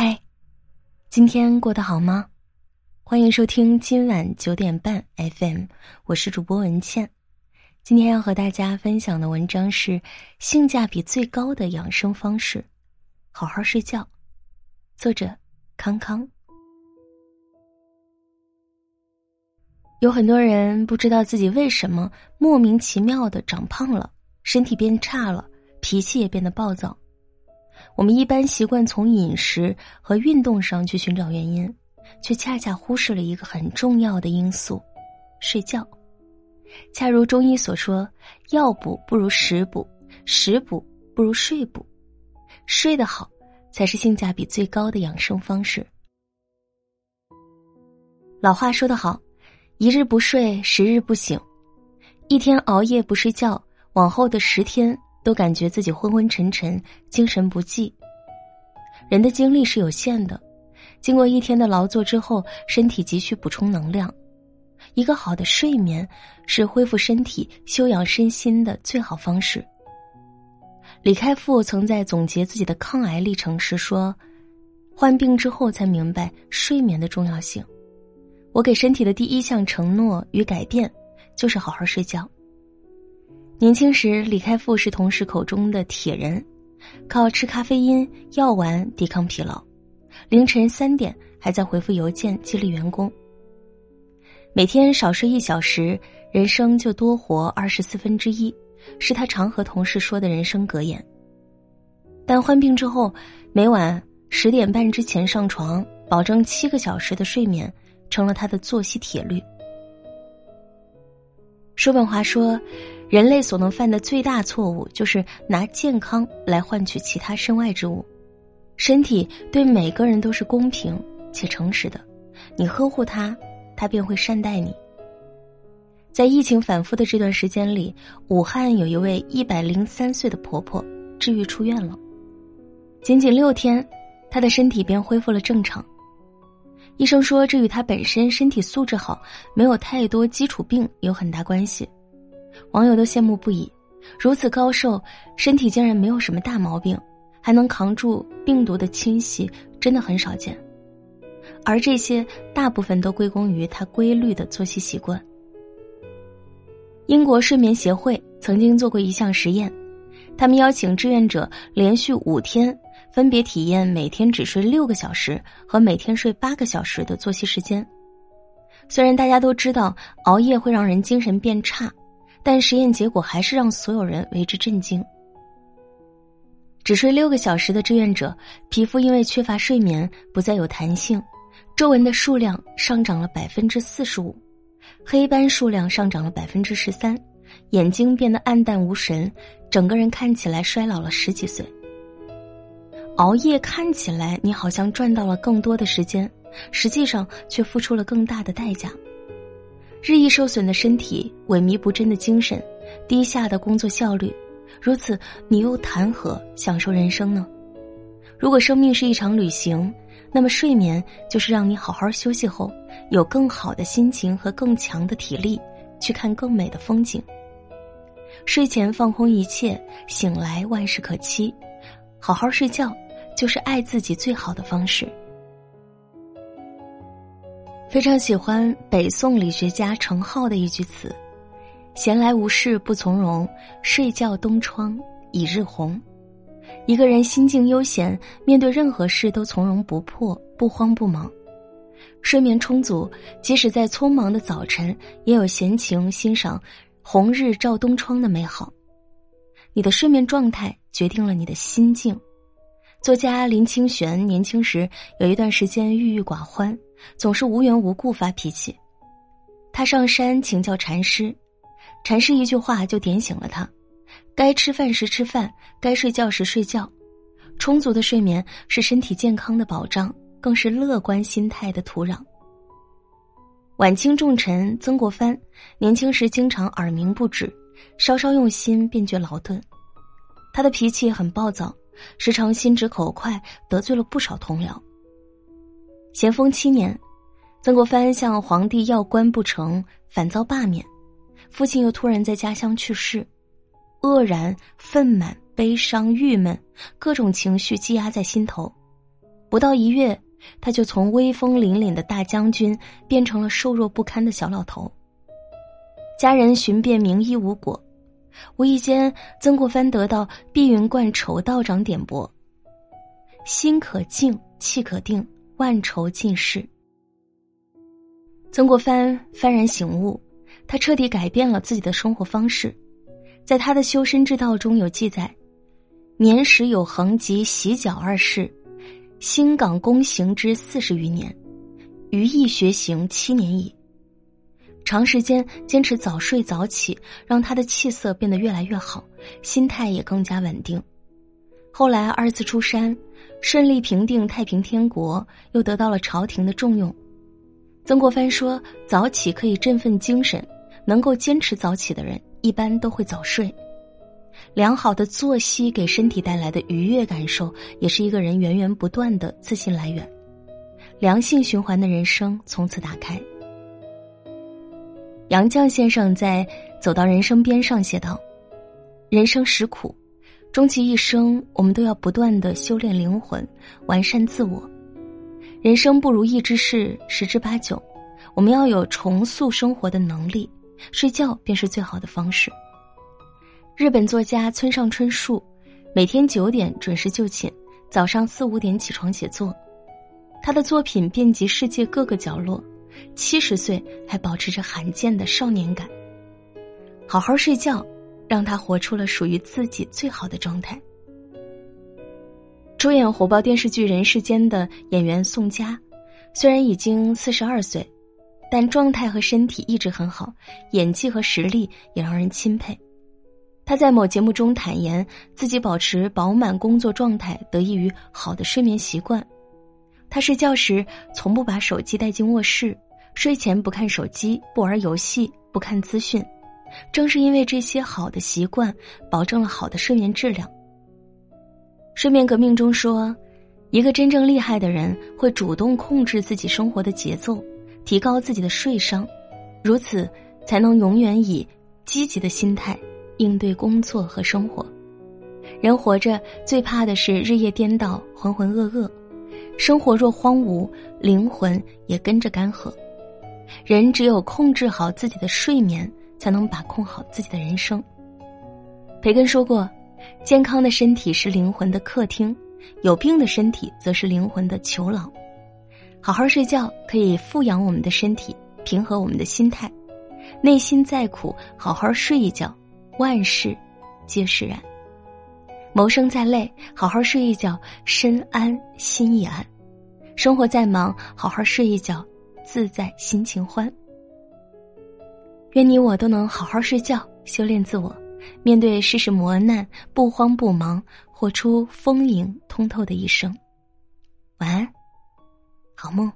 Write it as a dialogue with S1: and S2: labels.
S1: 嗨，今天过得好吗？欢迎收听今晚九点半 FM，我是主播文倩。今天要和大家分享的文章是性价比最高的养生方式——好好睡觉。作者康康。有很多人不知道自己为什么莫名其妙的长胖了，身体变差了，脾气也变得暴躁。我们一般习惯从饮食和运动上去寻找原因，却恰恰忽视了一个很重要的因素——睡觉。恰如中医所说：“药补不如食补，食补不如睡补。睡得好，才是性价比最高的养生方式。”老话说得好：“一日不睡，十日不醒。”一天熬夜不睡觉，往后的十天。都感觉自己昏昏沉沉、精神不济。人的精力是有限的，经过一天的劳作之后，身体急需补充能量。一个好的睡眠是恢复身体、修养身心的最好方式。李开复曾在总结自己的抗癌历程时说：“患病之后才明白睡眠的重要性。我给身体的第一项承诺与改变，就是好好睡觉。”年轻时，李开复是同事口中的铁人，靠吃咖啡因、药丸抵抗疲劳，凌晨三点还在回复邮件激励员工。每天少睡一小时，人生就多活二十四分之一，是他常和同事说的人生格言。但患病之后，每晚十点半之前上床，保证七个小时的睡眠，成了他的作息铁律。叔本华说。人类所能犯的最大错误，就是拿健康来换取其他身外之物。身体对每个人都是公平且诚实的，你呵护它，它便会善待你。在疫情反复的这段时间里，武汉有一位一百零三岁的婆婆治愈出院了，仅仅六天，她的身体便恢复了正常。医生说，这与她本身身体素质好，没有太多基础病有很大关系。网友都羡慕不已，如此高寿，身体竟然没有什么大毛病，还能扛住病毒的侵袭，真的很少见。而这些大部分都归功于他规律的作息习惯。英国睡眠协会曾经做过一项实验，他们邀请志愿者连续五天，分别体验每天只睡六个小时和每天睡八个小时的作息时间。虽然大家都知道熬夜会让人精神变差。但实验结果还是让所有人为之震惊。只睡六个小时的志愿者，皮肤因为缺乏睡眠不再有弹性，皱纹的数量上涨了百分之四十五，黑斑数量上涨了百分之十三，眼睛变得暗淡无神，整个人看起来衰老了十几岁。熬夜看起来你好像赚到了更多的时间，实际上却付出了更大的代价。日益受损的身体，萎靡不振的精神，低下的工作效率，如此你又谈何享受人生呢？如果生命是一场旅行，那么睡眠就是让你好好休息后，有更好的心情和更强的体力，去看更美的风景。睡前放空一切，醒来万事可期。好好睡觉，就是爱自己最好的方式。非常喜欢北宋理学家程颢的一句词：“闲来无事不从容，睡觉东窗已日红。”一个人心境悠闲，面对任何事都从容不迫、不慌不忙。睡眠充足，即使在匆忙的早晨，也有闲情欣赏红日照东窗的美好。你的睡眠状态决定了你的心境。作家林清玄年轻时有一段时间郁郁寡欢。总是无缘无故发脾气，他上山请教禅师，禅师一句话就点醒了他：该吃饭时吃饭，该睡觉时睡觉。充足的睡眠是身体健康的保障，更是乐观心态的土壤。晚清重臣曾国藩年轻时经常耳鸣不止，稍稍用心便觉劳顿。他的脾气很暴躁，时常心直口快，得罪了不少同僚。咸丰七年，曾国藩向皇帝要官不成，反遭罢免，父亲又突然在家乡去世，愕然、愤满、悲伤、郁闷，各种情绪积压在心头。不到一月，他就从威风凛凛的大将军变成了瘦弱不堪的小老头。家人寻遍名医无果，无意间曾国藩得到碧云观筹道长点拨：“心可静，气可定，万愁尽逝。”曾国藩幡然醒悟，他彻底改变了自己的生活方式。在他的修身之道中有记载：“年时有恒及洗脚二事。”新港躬行之四十余年，余役学行七年矣。长时间坚持早睡早起，让他的气色变得越来越好，心态也更加稳定。后来二次出山，顺利平定太平天国，又得到了朝廷的重用。曾国藩说：“早起可以振奋精神，能够坚持早起的人，一般都会早睡。”良好的作息给身体带来的愉悦感受，也是一个人源源不断的自信来源。良性循环的人生从此打开。杨绛先生在《走到人生边上》写道：“人生实苦，终其一生，我们都要不断的修炼灵魂，完善自我。人生不如意之事十之八九，我们要有重塑生活的能力，睡觉便是最好的方式。”日本作家村上春树，每天九点准时就寝，早上四五点起床写作。他的作品遍及世界各个角落，七十岁还保持着罕见的少年感。好好睡觉，让他活出了属于自己最好的状态。主演火爆电视剧《人世间》的演员宋佳，虽然已经四十二岁，但状态和身体一直很好，演技和实力也让人钦佩。他在某节目中坦言，自己保持饱满工作状态得益于好的睡眠习惯。他睡觉时从不把手机带进卧室，睡前不看手机、不玩游戏、不看资讯。正是因为这些好的习惯，保证了好的睡眠质量。睡眠革命中说，一个真正厉害的人会主动控制自己生活的节奏，提高自己的睡商，如此才能永远以积极的心态。应对工作和生活，人活着最怕的是日夜颠倒、浑浑噩噩。生活若荒芜，灵魂也跟着干涸。人只有控制好自己的睡眠，才能把控好自己的人生。培根说过：“健康的身体是灵魂的客厅，有病的身体则是灵魂的囚牢。”好好睡觉可以富养我们的身体，平和我们的心态。内心再苦，好好睡一觉。万事皆释然，谋生再累，好好睡一觉，身安心亦安；生活再忙，好好睡一觉，自在心情欢。愿你我都能好好睡觉，修炼自我，面对世事磨难，不慌不忙，活出丰盈通透的一生。晚安，好梦。